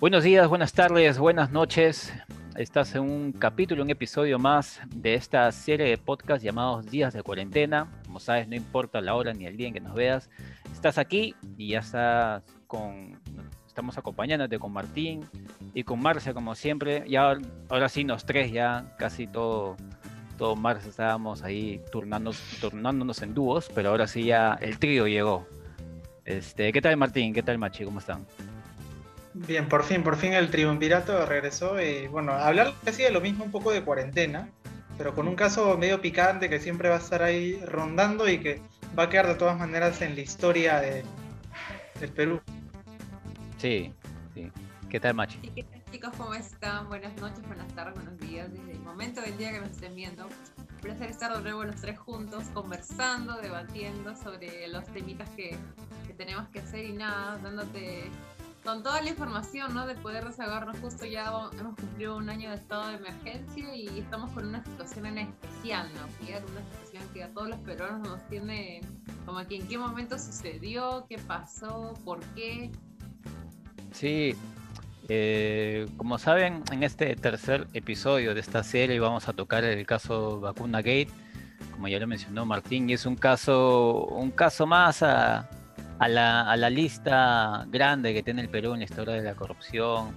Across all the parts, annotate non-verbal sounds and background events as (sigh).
Buenos días, buenas tardes, buenas noches. Estás en un capítulo, un episodio más de esta serie de podcast llamados Días de Cuarentena. Como sabes, no importa la hora ni el día en que nos veas. Estás aquí y ya estás con... Estamos acompañándote con Martín y con Marcia como siempre. Ya ahora sí, los tres ya casi todo, todo Marcia estábamos ahí turnándonos, turnándonos en dúos, pero ahora sí ya el trío llegó. Este, ¿Qué tal Martín? ¿Qué tal Machi? ¿Cómo están? Bien, por fin, por fin el triunvirato regresó y bueno, hablar casi de lo mismo un poco de cuarentena, pero con un caso medio picante que siempre va a estar ahí rondando y que va a quedar de todas maneras en la historia de, del Perú. Sí, sí. ¿Qué tal, Machi? ¿Qué tal, chicos? ¿Cómo están? Buenas noches, buenas tardes, buenos días. Desde el momento del día que nos estén viendo, un placer estar de nuevo los tres juntos, conversando, debatiendo sobre los temitas que, que tenemos que hacer y nada, dándote con toda la información, ¿no? De poder desahogarnos justo ya hemos cumplido un año de estado de emergencia y estamos con una situación en especial, ¿no? una situación que a todos los peruanos nos tiene como aquí en qué momento sucedió, qué pasó, por qué. Sí, eh, como saben, en este tercer episodio de esta serie vamos a tocar el caso Vacuna Gate, como ya lo mencionó Martín, y es un caso, un caso más a a la, a la, lista grande que tiene el Perú en la historia de la corrupción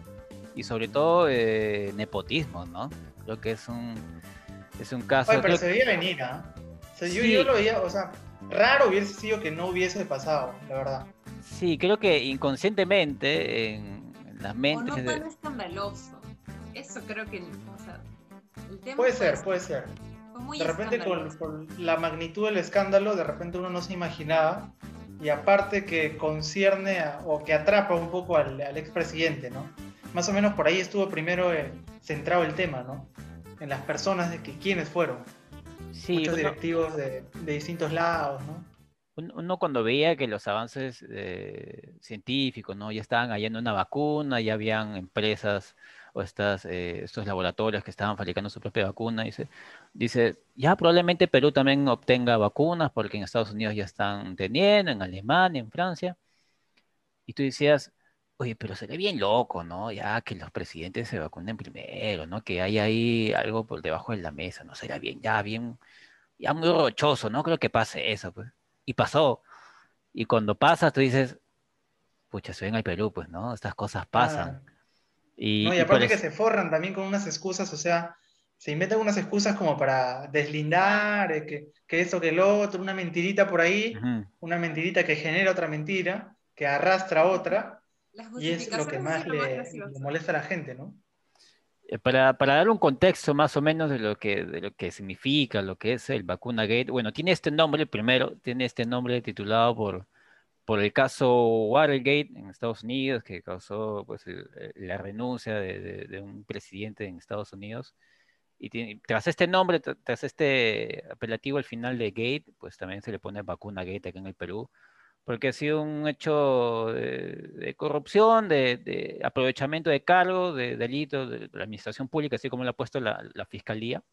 y sobre todo eh, nepotismo, ¿no? Creo que es un, es un caso... Oye, pero se veía venir, ¿ah? yo, lo veía, o sea, raro hubiese sido que no hubiese pasado, la verdad. Sí, creo que inconscientemente en, las mentes... O no tan escandaloso. Eso creo que... O sea, el tema puede ser, puede ser. de repente con, con la magnitud del escándalo, de repente uno no se imaginaba y aparte que concierne o que atrapa un poco al, al expresidente, ¿no? Más o menos por ahí estuvo primero eh, centrado el tema, ¿no? En las personas de que quiénes fueron. Sí, Muchos directivos de, de, distintos lados, ¿no? Uno cuando veía que los avances eh, científicos, ¿no? Ya estaban hallando una vacuna, ya habían empresas o estas, eh, estos laboratorios que estaban fabricando su propia vacuna, dice, dice, ya probablemente Perú también obtenga vacunas porque en Estados Unidos ya están teniendo, en Alemania, en Francia. Y tú decías, oye, pero sería bien loco, ¿no? Ya que los presidentes se vacunen primero, ¿no? Que hay ahí algo por debajo de la mesa, ¿no? Sería bien, ya bien, ya muy rochoso, ¿no? Creo que pase eso, pues. Y pasó. Y cuando pasa, tú dices, pucha, se ven al Perú, pues, ¿no? Estas cosas pasan. Y, aparte que se forran también con unas excusas, o sea, se inventan unas excusas como para deslindar, eh, que, que eso, que el otro, una mentirita por ahí, una mentirita que genera otra mentira, que arrastra otra, y es lo que más le, molesta a la gente, ¿no? Eh, para, para, dar un contexto más o menos de lo, que, de lo que significa, lo que es el vacuna gate, bueno, tiene este nombre primero, tiene este nombre titulado por, por el caso Watergate en Estados Unidos, que causó pues, la renuncia de, un presidente en Estados Unidos. Y tras este nombre, tras este apelativo al final de Gate, pues también se le pone vacuna Gate aquí en el Perú, porque ha sido un hecho de, corrupción, de, aprovechamiento de cargo, de delito de, la administración pública, así como lo ha puesto la, fiscalía.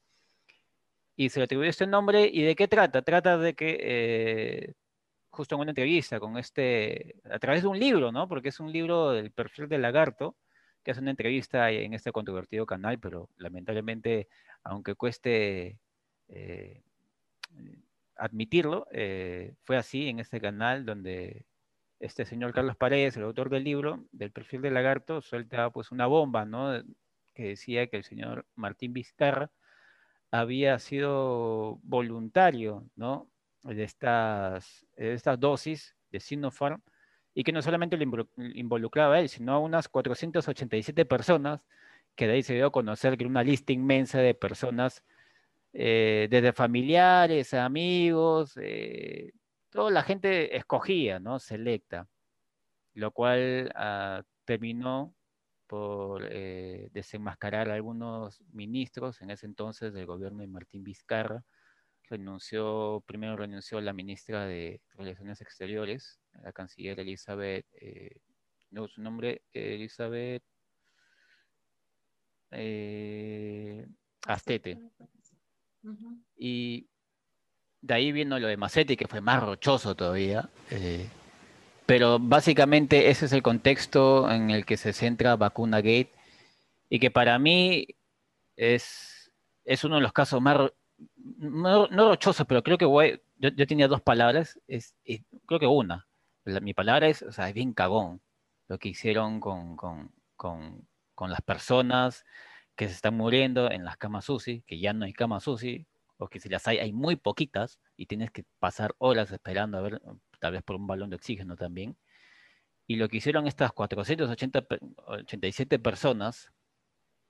Y se le atribuyó este nombre. ¿Y de qué trata? Trata de que eh, justo en una entrevista con este, a través de un libro, ¿no? Porque es un libro del perfil del lagarto, que hace una entrevista en este controvertido canal, pero lamentablemente, aunque cueste eh, admitirlo, eh, fue así en este canal donde este señor Carlos Paredes, el autor del libro, del perfil del lagarto, suelta pues una bomba, ¿no? Que decía que el señor Martín Vizcarra había sido voluntario, ¿no? De estas, estas dosis de Sinopharm y que no solamente le involucraba a él, sino a unas 487 personas, que de ahí se dio a conocer que una lista inmensa de personas, eh, desde familiares, amigos, eh, toda la gente escogía, ¿no? Selecta, lo cual ah, terminó por eh, desenmascarar a algunos ministros en ese entonces del gobierno de Martín Vizcarra, renunció, primero renunció la ministra de Relaciones Exteriores, la canciller Elizabeth, eh, no, su nombre, Elizabeth eh, Astete. Y de ahí vino lo de Macetti, que fue más rochoso todavía. Eh, pero básicamente ese es el contexto en el que se centra Vacuna Gate y que para mí es, es uno de los casos más, no, rochosos, pero creo que voy, yo, yo, tenía dos palabras, es, creo que una, mi palabra es, o sea, es bien cagón lo que hicieron con, con, con, con las personas que se están muriendo en las camas UCI, que ya no hay camas UCI, o que si las hay, hay muy poquitas y tienes que pasar horas esperando a ver, tal vez por un balón de oxígeno también. Y lo que hicieron estas 487 personas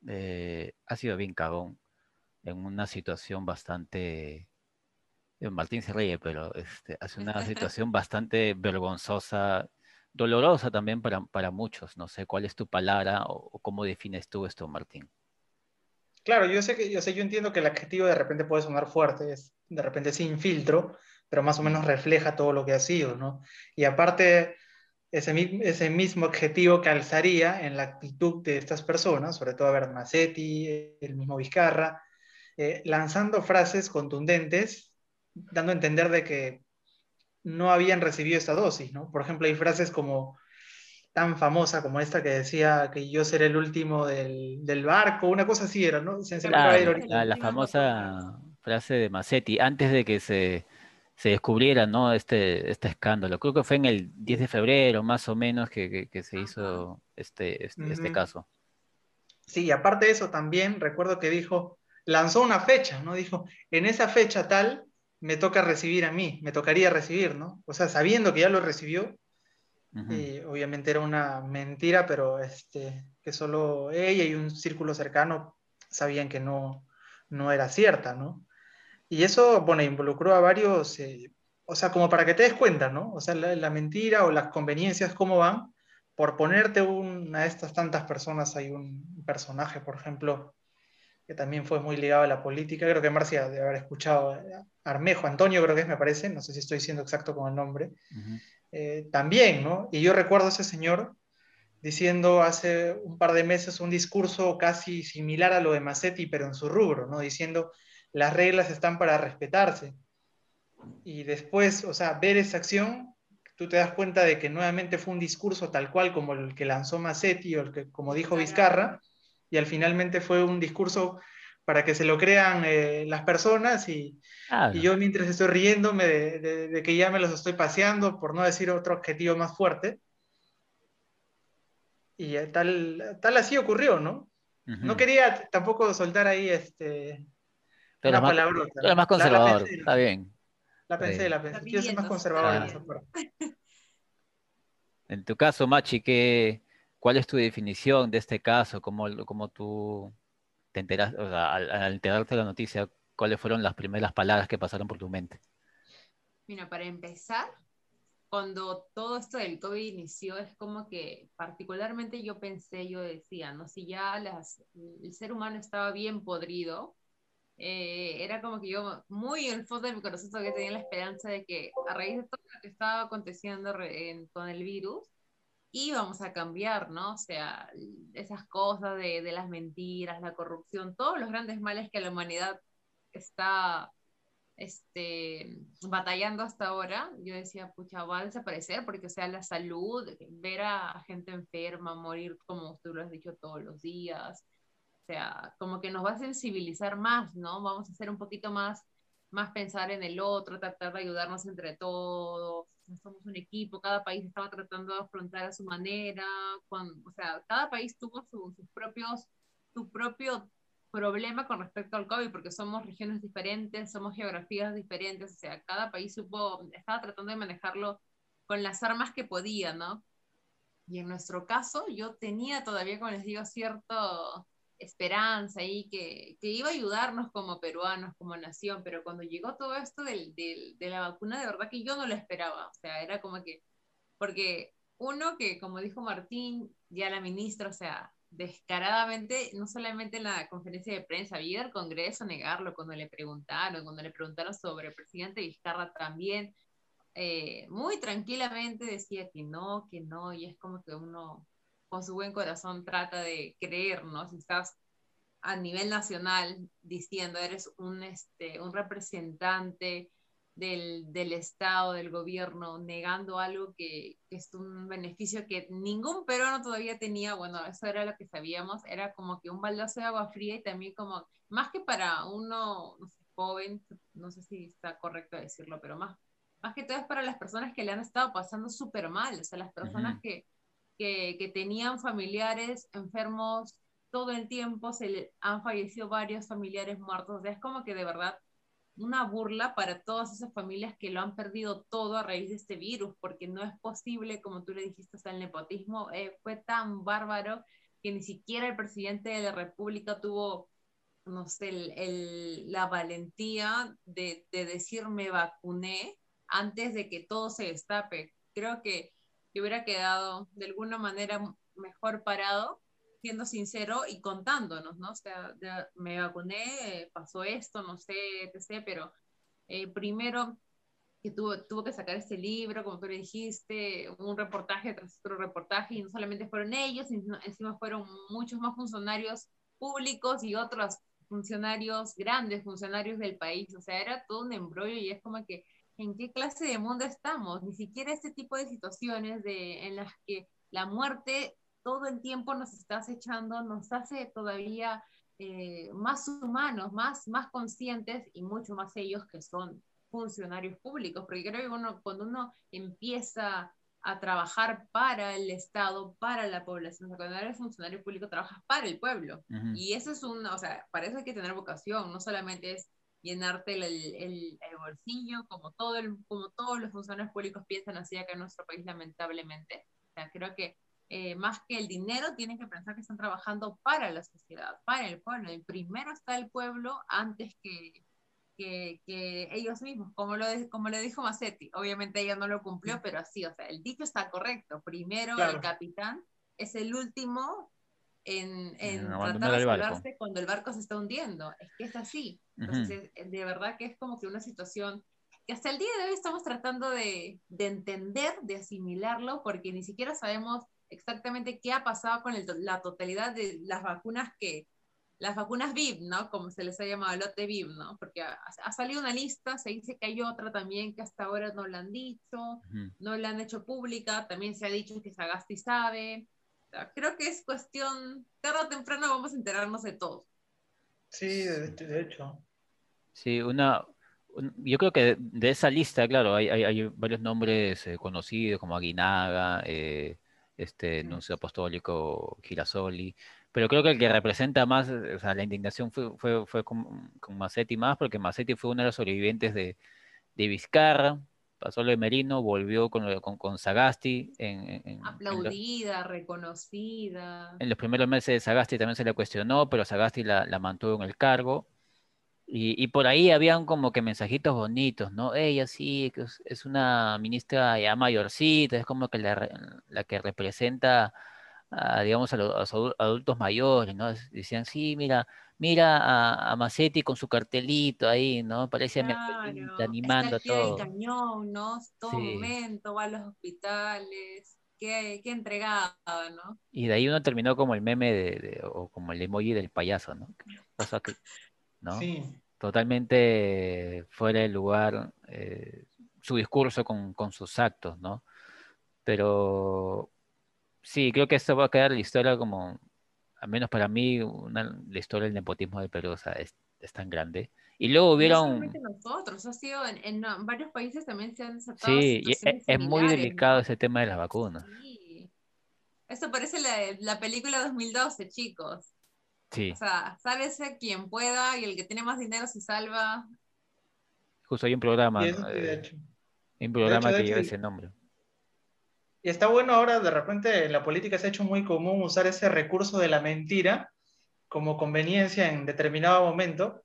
eh, ha sido bien cagón en una situación bastante. Eh, Martín se ríe, pero este, hace una situación bastante vergonzosa, dolorosa también para, para, muchos. No sé cuál es tu palabra o cómo defines tú esto, Martín. Claro, yo sé que yo sé, yo entiendo que el adjetivo de repente puede sonar fuerte, es de repente sin filtro, pero más o menos refleja todo lo que ha sido, ¿no? Y aparte, ese, ese mismo adjetivo calzaría en la actitud de estas personas, sobre todo a ver, Massetti, el mismo Vizcarra, eh, lanzando frases contundentes, dando a entender de que no habían recibido esta dosis, ¿no? Por ejemplo, hay frases como tan famosa como esta que decía que yo seré el último del, del barco, una cosa así era, ¿no? la, famosa frase de Massetti, antes de que se, se descubriera ¿no? este, este escándalo. Creo que fue en el 10 de febrero, más o menos, que, que, se hizo este, este, este caso. Sí, aparte de eso también recuerdo que dijo, lanzó una fecha, ¿no? Dijo, en esa fecha tal me toca recibir a mí, me tocaría recibir, ¿no? O sea, sabiendo que ya lo recibió, y obviamente era una mentira, pero este, que solo ella y un círculo cercano sabían que no, no era cierta, ¿no? Y eso, bueno, involucró a varios, eh, o sea, como para que te des cuenta, ¿no? O sea, la, mentira o las conveniencias, cómo van. Por ponerte una de estas tantas personas, hay un personaje, por ejemplo, que también fue muy ligado a la política, creo que Marcia debe haber escuchado, eh, Armejo, Antonio creo que es, me parece, no sé si estoy siendo exacto con el nombre, eh, también, ¿no? Y yo recuerdo a ese señor diciendo hace un par de meses un discurso casi similar a lo de Massetti, pero en su rubro, ¿no? Diciendo, las reglas están para respetarse. Y después, o sea, ver esa acción, tú te das cuenta de que nuevamente fue un discurso tal cual como el que lanzó Massetti o el que, como dijo Vizcarra, y al finalmente fue un discurso para que se lo crean eh, las personas y, y, yo mientras estoy riéndome de, que ya me los estoy paseando, por no decir otro objetivo más fuerte. Y eh, tal, tal así ocurrió, ¿no? No quería tampoco soltar ahí este, una palabra. más conservador, está bien. La pensé, la pensé. Quiero ser más conservador en. En tu caso, Machi, ¿qué, ¿cuál es tu definición de este caso? ¿Cómo, cómo tú te enteras, o sea, al, enterarte de la noticia, cuáles fueron las primeras palabras que pasaron por tu mente? Mira, para empezar, cuando todo esto del COVID inició, es como que particularmente yo pensé, yo decía, ¿no? Si ya las, el ser humano estaba bien podrido, eh, era como que yo muy en el fondo de mi corazón todavía tenía la esperanza de que a raíz de todo lo que estaba aconteciendo con el virus, íbamos a cambiar, ¿no? O sea, esas cosas de, de, las mentiras, la corrupción, todos los grandes males que la humanidad está este, batallando hasta ahora, yo decía, pucha, va a desaparecer porque, o sea, la salud, ver a gente enferma, morir, como tú lo has dicho, todos los días, o sea, como que nos va a sensibilizar más, ¿no? Vamos a ser un poquito más, más pensar en el otro, tratar de ayudarnos entre todos, somos un equipo, cada país estaba tratando de afrontar a su manera, o sea, cada país tuvo sus propios, su propio problema con respecto al COVID, porque somos regiones diferentes, somos geografías diferentes, o sea, cada país supo, estaba tratando de manejarlo con las armas que podía, ¿no? Y en nuestro caso, yo tenía todavía, como les digo, cierto esperanza ahí que, que, iba a ayudarnos como peruanos, como nación, pero cuando llegó todo esto del, del, de la vacuna, de verdad que yo no lo esperaba, o sea, era como que, porque uno que, como dijo Martín, ya la ministra, o sea, descaradamente, no solamente en la conferencia de prensa, había al Congreso negarlo cuando le preguntaron, cuando le preguntaron sobre el presidente Vizcarra también, eh, muy tranquilamente decía que no, que no, y es como que uno con su buen corazón trata de creer, ¿no? Si estás a nivel nacional diciendo eres un, este, un representante del, del, Estado, del gobierno, negando algo que, que, es un beneficio que ningún peruano todavía tenía, bueno, eso era lo que sabíamos, era como que un baldazo de agua fría y también como, más que para uno no sé, joven, no sé si está correcto decirlo, pero más, más que todo es para las personas que le han estado pasando súper mal, o sea, las personas que, que, tenían familiares enfermos todo el tiempo, se le han fallecido varios familiares muertos, es como que de verdad una burla para todas esas familias que lo han perdido todo a raíz de este virus, porque no es posible, como tú le dijiste, o el nepotismo eh, fue tan bárbaro que ni siquiera el presidente de la República tuvo, no sé, la valentía de, de, decir vacuné antes de que todo se destape. Creo que, que hubiera quedado de alguna manera mejor parado siendo sincero y contándonos, ¿no? O sea, me vacuné, pasó esto, no sé, etc., pero eh, primero que tuvo, tuvo que sacar este libro, como tú le dijiste, un reportaje tras otro reportaje, y no solamente fueron ellos, sino encima fueron muchos más funcionarios públicos y otros funcionarios, grandes funcionarios del país, o sea, era todo un embrollo y es como que, ¿en qué clase de mundo estamos? Ni siquiera este tipo de situaciones de, en las que la muerte todo el tiempo nos está acechando, nos hace todavía eh, más humanos, más, más conscientes y mucho más ellos que son funcionarios públicos, porque creo que uno, cuando uno empieza a trabajar para el Estado, para la población, cuando eres funcionario público trabajas para el pueblo. Y eso es un, o sea, para eso hay que tener vocación, no solamente es llenarte el, el, el, bolsillo, como, todo el, como todos los funcionarios públicos piensan así acá en nuestro país, lamentablemente. O sea, creo que eh, más que el dinero, tienen que pensar que están trabajando para la sociedad, para el pueblo. Y primero está el pueblo antes que, que, que ellos mismos, como lo, como le dijo Massetti. Obviamente ella no lo cumplió, pero así, o sea, el dicho está correcto. Primero el capitán es el último en, en tratar de salvarse cuando el barco se está hundiendo. Es que es así. Entonces, de verdad que es como que una situación que hasta el día de hoy estamos tratando de, de entender, de asimilarlo, porque ni siquiera sabemos exactamente qué ha pasado con la totalidad de las vacunas que, las vacunas VIP, ¿no? Como se les ha llamado, el lote VIP, ¿no? Porque ha, salido una lista, se dice que hay otra también que hasta ahora no la han dicho, no la han hecho pública, también se ha dicho que Sagasti sabe. Creo que es cuestión, tarde o temprano vamos a enterarnos de todo. Sí, de, hecho. Sí, una, yo creo que de, esa lista, claro, hay, hay, hay varios nombres eh, conocidos como Aguinaga, eh, este nuncio apostólico Girasoli, pero creo que el que representa más, o sea, la indignación fue, fue, fue con, con, Massetti más, porque Massetti fue uno de los sobrevivientes de, de Vizcarra, pasó lo de Merino, volvió con, con, con Sagasti. En, Aplaudida, reconocida. En los primeros meses de Sagasti también se le cuestionó, pero Sagasti la, la mantuvo en el cargo. Y, por ahí habían como que mensajitos bonitos, ¿no? Ella sí, es, una ministra ya mayorcita, es como que la, la que representa, a, digamos, a los, adultos mayores, ¿no? Decían, sí, mira, mira a, a Macetti con su cartelito ahí, ¿no? Parece claro, animando está todo. cañón, ¿no? Todo momento, va a los hospitales. Qué, qué, entregada, ¿no? Y de ahí uno terminó como el meme de, o como el emoji del payaso, ¿no? Cosa que Sí. Totalmente fuera de lugar eh, su discurso con, sus actos, ¿no? Pero sí, creo que esto va a quedar la historia como, al menos para mí, la historia del nepotismo de Perú, es, tan grande. Y luego hubieron... No nosotros, ha sido en, varios países también se han Sí, y es, muy delicado ese tema de las vacunas. Sí. Eso parece la, la película 2012, chicos. O sea, sálvese quien pueda y el que tiene más dinero se salva. Justo hay un programa, hay un programa que lleva ese nombre. Y está bueno ahora, de repente, en la política se ha hecho muy común usar ese recurso de la mentira como conveniencia en determinado momento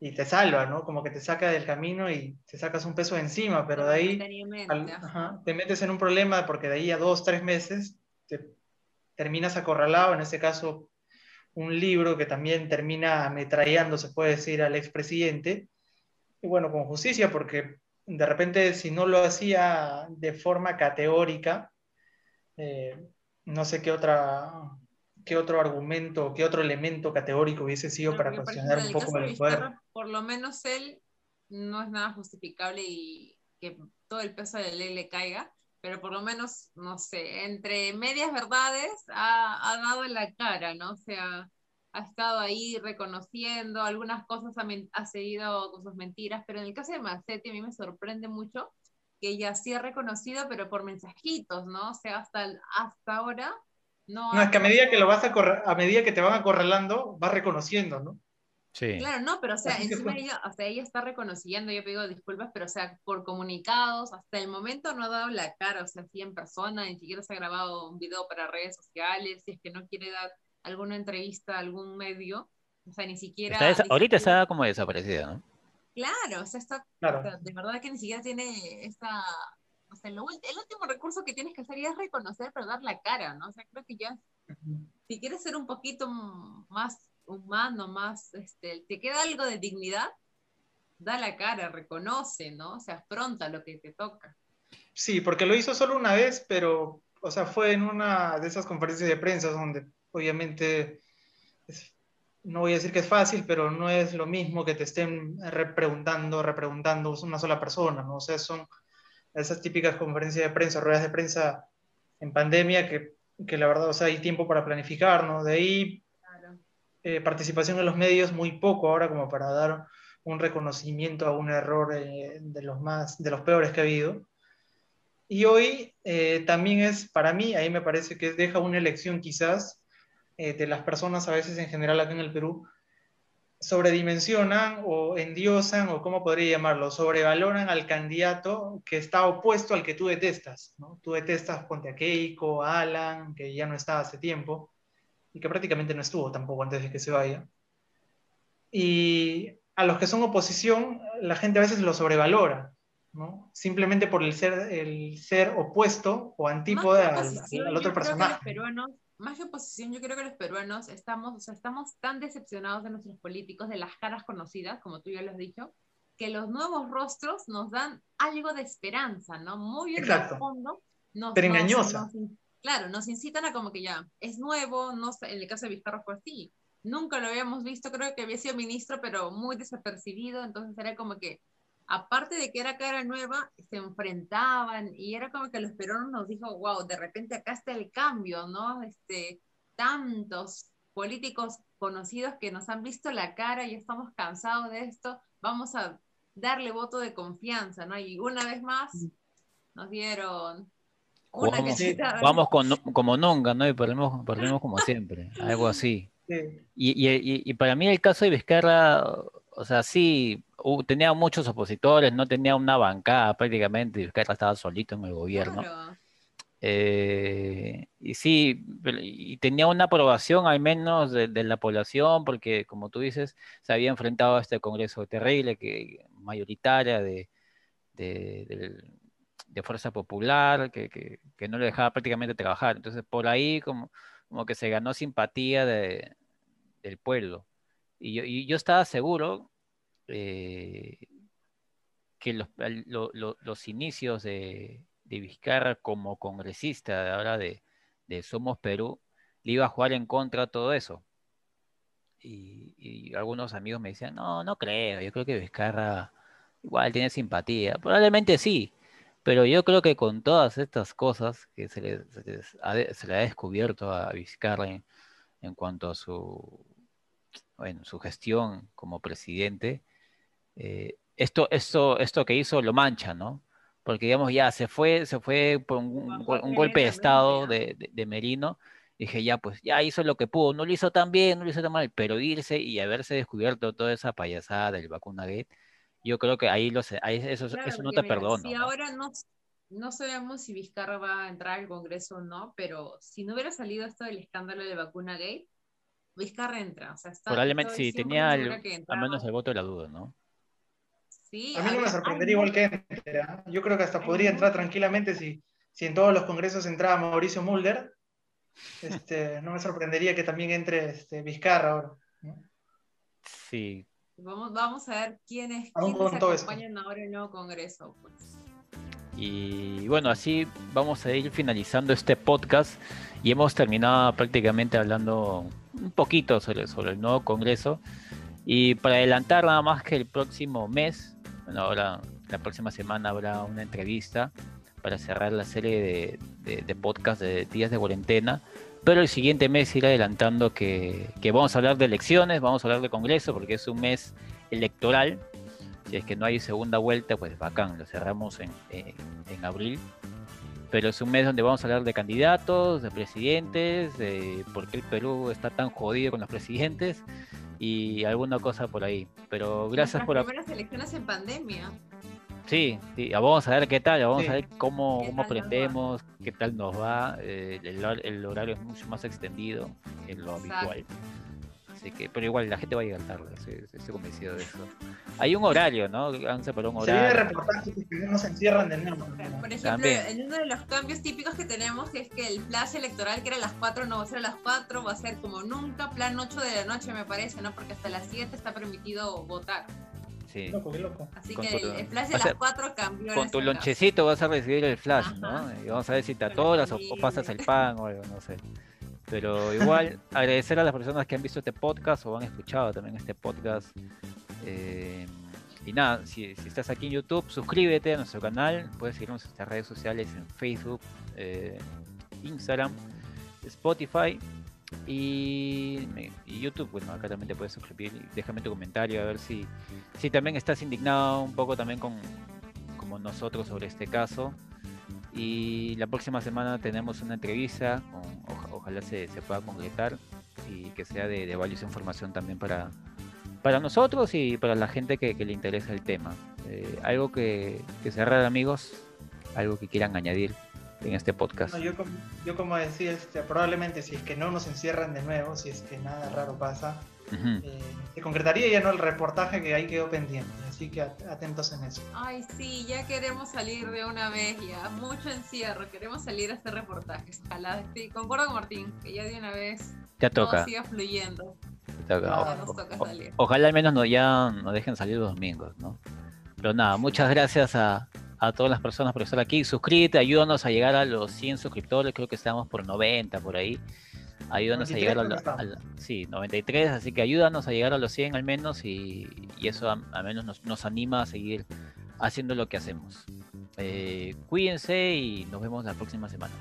y te salva, ¿no? Como que te saca del camino y te sacas un peso encima, pero de ahí te metes en un problema porque de ahí a dos, tres meses te terminas acorralado, en ese caso un libro que también termina ametrallando, se puede decir, al expresidente, y bueno, con justicia, porque de repente si no lo hacía de forma categórica, eh, no sé qué otra qué otro argumento, qué otro elemento categórico hubiese sido para cuestionar un poco el poder. por lo menos él no es nada justificable y que todo el peso de la ley le caiga, pero por lo menos, no sé, entre medias verdades ha, ha dado la cara, ¿no? O sea, ha estado ahí reconociendo, algunas cosas ha, ha, seguido con sus mentiras, pero en el caso de Macetti a mí me sorprende mucho que ella sí ha reconocido, pero por mensajitos, ¿no? O sea, hasta, hasta ahora no... No, es que a medida que lo vas a a medida que te van acorralando, vas reconociendo, ¿no? Sí. Claro, no, pero o sea, encima ella, o sea, ella está reconociendo, yo pido disculpas, pero o sea, por comunicados, hasta el momento no ha dado la cara, o sea, sí en persona, ni siquiera se ha grabado un video para redes sociales, si es que no quiere dar alguna entrevista a algún medio, o sea, ni siquiera... ahorita está como desaparecida, ¿no? Claro, o sea, está, de verdad que ni siquiera tiene esta... O sea, el último recurso que tienes que hacer ya es reconocer, pero dar la cara, ¿no? O sea, creo que ya, si quieres ser un poquito más humano, más, este, te queda algo de dignidad, da la cara, reconoce, ¿no? O sea, afronta lo que te toca. Sí, porque lo hizo solo una vez, pero, o sea, fue en una de esas conferencias de prensa donde obviamente, no voy a decir que es fácil, pero no es lo mismo que te estén repreguntando, repreguntando una sola persona, ¿no? O sea, son esas típicas conferencias de prensa, ruedas de prensa en pandemia que, que la verdad, o sea, hay tiempo para planificar, ¿no? De ahí eh, participación en los medios muy poco ahora como para dar un reconocimiento a un error eh, de, los más, de los peores que ha habido. Y hoy eh, también es, para mí, ahí me parece que deja una elección quizás eh, de las personas a veces en general acá en el Perú sobredimensionan o endiosan, o cómo podría llamarlo, sobrevaloran al candidato que está opuesto al que tú detestas. ¿no? Tú detestas Ponte a Keiko, a Alan, que ya no está hace tiempo, y que prácticamente no estuvo tampoco antes de que se vaya. Y a los que son oposición, la gente a veces lo sobrevalora, ¿no? simplemente por el ser, el ser opuesto o antípoda al, al, otro personaje más que oposición, yo creo que los peruanos estamos, o sea, estamos tan decepcionados de nuestros políticos, de las caras conocidas, como tú ya lo has dicho, que los nuevos rostros nos dan algo de esperanza, ¿no? Muy bien Exacto. fondo. Nos, Pero engañosa. claro, nos incitan a como que ya, es nuevo, no en el caso de Vizcarra fue así. Nunca lo habíamos visto, creo que había sido ministro, pero muy desapercibido, entonces era como que aparte de que era cara nueva, se enfrentaban y era como que los peruanos nos dijo, wow, de repente acá está el cambio, ¿no? Este, tantos políticos conocidos que nos han visto la cara y estamos cansados de esto, vamos a darle voto de confianza, ¿no? Y una vez más nos dieron una vamos, (laughs) con, como nunca, ¿no? Y perdemos, perdemos como siempre, algo así. Y, y, y, para mí el caso de Vizcarra, o sea, sí, tenía muchos opositores, no tenía una bancada prácticamente, y estaba solito en el gobierno. Eh, y sí, y tenía una aprobación al menos de, la población, porque como tú dices, se había enfrentado a este Congreso terrible, que, mayoritaria de, de, Fuerza Popular, que, no le dejaba prácticamente trabajar. Entonces, por ahí como, como que se ganó simpatía del pueblo. Y yo, estaba seguro eh, que los, los inicios de, de, Vizcarra como congresista ahora de, de, Somos Perú le iba a jugar en contra de todo eso. Y, algunos amigos me decían, no, no creo, yo creo que Vizcarra igual tiene simpatía. Probablemente sí, pero yo creo que con todas estas cosas que se le, se le ha descubierto a Vizcarra en, en cuanto a su, bueno, su gestión como presidente, eh, esto, esto, esto que hizo lo mancha, ¿no? Porque digamos, ya se fue, se fue por un, golpe de estado de, de, Merino. Dije, ya, pues ya hizo lo que pudo. No lo hizo tan bien, no lo hizo tan mal, pero irse y haberse descubierto toda esa payasada del vacuna gate, yo creo que ahí, lo, ahí eso, eso no te perdono. Si ahora no, no sabemos si Vizcarra va a entrar al Congreso o no, pero si no hubiera salido esto del escándalo de vacuna gate, Vizcarra entra. O sea, está, Probablemente sí, tenía al menos el voto de la duda, ¿no? a mí no me sorprendería igual que entre. ¿ah? Yo creo que hasta podría entrar tranquilamente si, si en todos los congresos entraba Mauricio Mulder. Este, (laughs) no me sorprendería que también entre este, Vizcarra ahora. Sí. Vamos, vamos a ver quiénes, quiénes acompañan ahora el nuevo congreso. Pues. Y bueno, así vamos a ir finalizando este podcast y hemos terminado prácticamente hablando un poquito sobre, sobre el nuevo congreso. Y para adelantar nada más que el próximo mes Bueno, ahora la próxima semana habrá una entrevista para cerrar la serie de, de, podcast de días de cuarentena. Pero el siguiente mes ir adelantando que, que, vamos a hablar de elecciones, vamos a hablar de Congreso, porque es un mes electoral. Si es que no hay segunda vuelta, pues bacán, lo cerramos en, en abril pero es un mes donde vamos a hablar de candidatos, de presidentes, de por qué el Perú está tan jodido con los presidentes y alguna cosa por ahí. Pero gracias por... Las primeras elecciones en pandemia. Sí, sí, vamos a ver qué tal, vamos a ver cómo, cómo aprendemos, qué tal nos va. Eh, el, el, horario es mucho más extendido en lo habitual que, pero igual la gente va a llegar tarde, estoy, convencido de eso. Hay un horario, ¿no? Han separado un horario. Se reportajes que no se encierran de nuevo. Por ejemplo, en uno de los cambios típicos que tenemos es que el flash electoral, que era a las 4, no va a ser a las 4, va a ser como nunca, plan 8 de la noche, me parece, ¿no? Porque hasta las 7 está permitido votar. Sí. Loco, qué loco. Así que el, flash de las 4 cambió. Con tu lonchecito vas a recibir el flash, ¿no? Y vamos a ver si te atoras o, o pasas el pan o algo, (laughs) no sé. Pero igual, (laughs) agradecer a las personas que han visto este podcast o han escuchado también este podcast. Eh, y nada, si, estás aquí en YouTube, suscríbete a nuestro canal. Puedes seguirnos en nuestras redes sociales en Facebook, eh, Instagram, Spotify y, YouTube. Bueno, acá también te puedes suscribir. Déjame tu comentario a ver si, si también estás indignado un poco también con como nosotros sobre este caso. Y la próxima semana tenemos una entrevista, ojalá se, pueda concretar y que sea de, valiosa información también para, para nosotros y para la gente que, le interesa el tema. Eh, algo que, que cerrar amigos, algo que quieran añadir en este podcast. yo, como, yo como decía, este, probablemente si es que no nos encierran de nuevo, si es que nada raro pasa, eh, se concretaría ya no el reportaje que ahí quedó pendiente, así que atentos en eso. Ay, sí, ya queremos salir de una vez, ya, mucho encierro, queremos salir a hacer reportajes. Ojalá, sí, concuerdo con Martín, que ya de una vez ya toca. siga fluyendo. ojalá al menos no, ya nos dejen salir los domingos, ¿no? Pero nada, muchas gracias a, a todas las personas por estar aquí. Suscríbete, ayúdanos a llegar a los 100 suscriptores, creo que estamos por 90 por ahí. Ayúdanos a llegar a, los sí, 93, así que ayúdanos a llegar a los 100 al menos y, eso al menos nos, anima a seguir haciendo lo que hacemos. Eh, cuídense y nos vemos la próxima semana.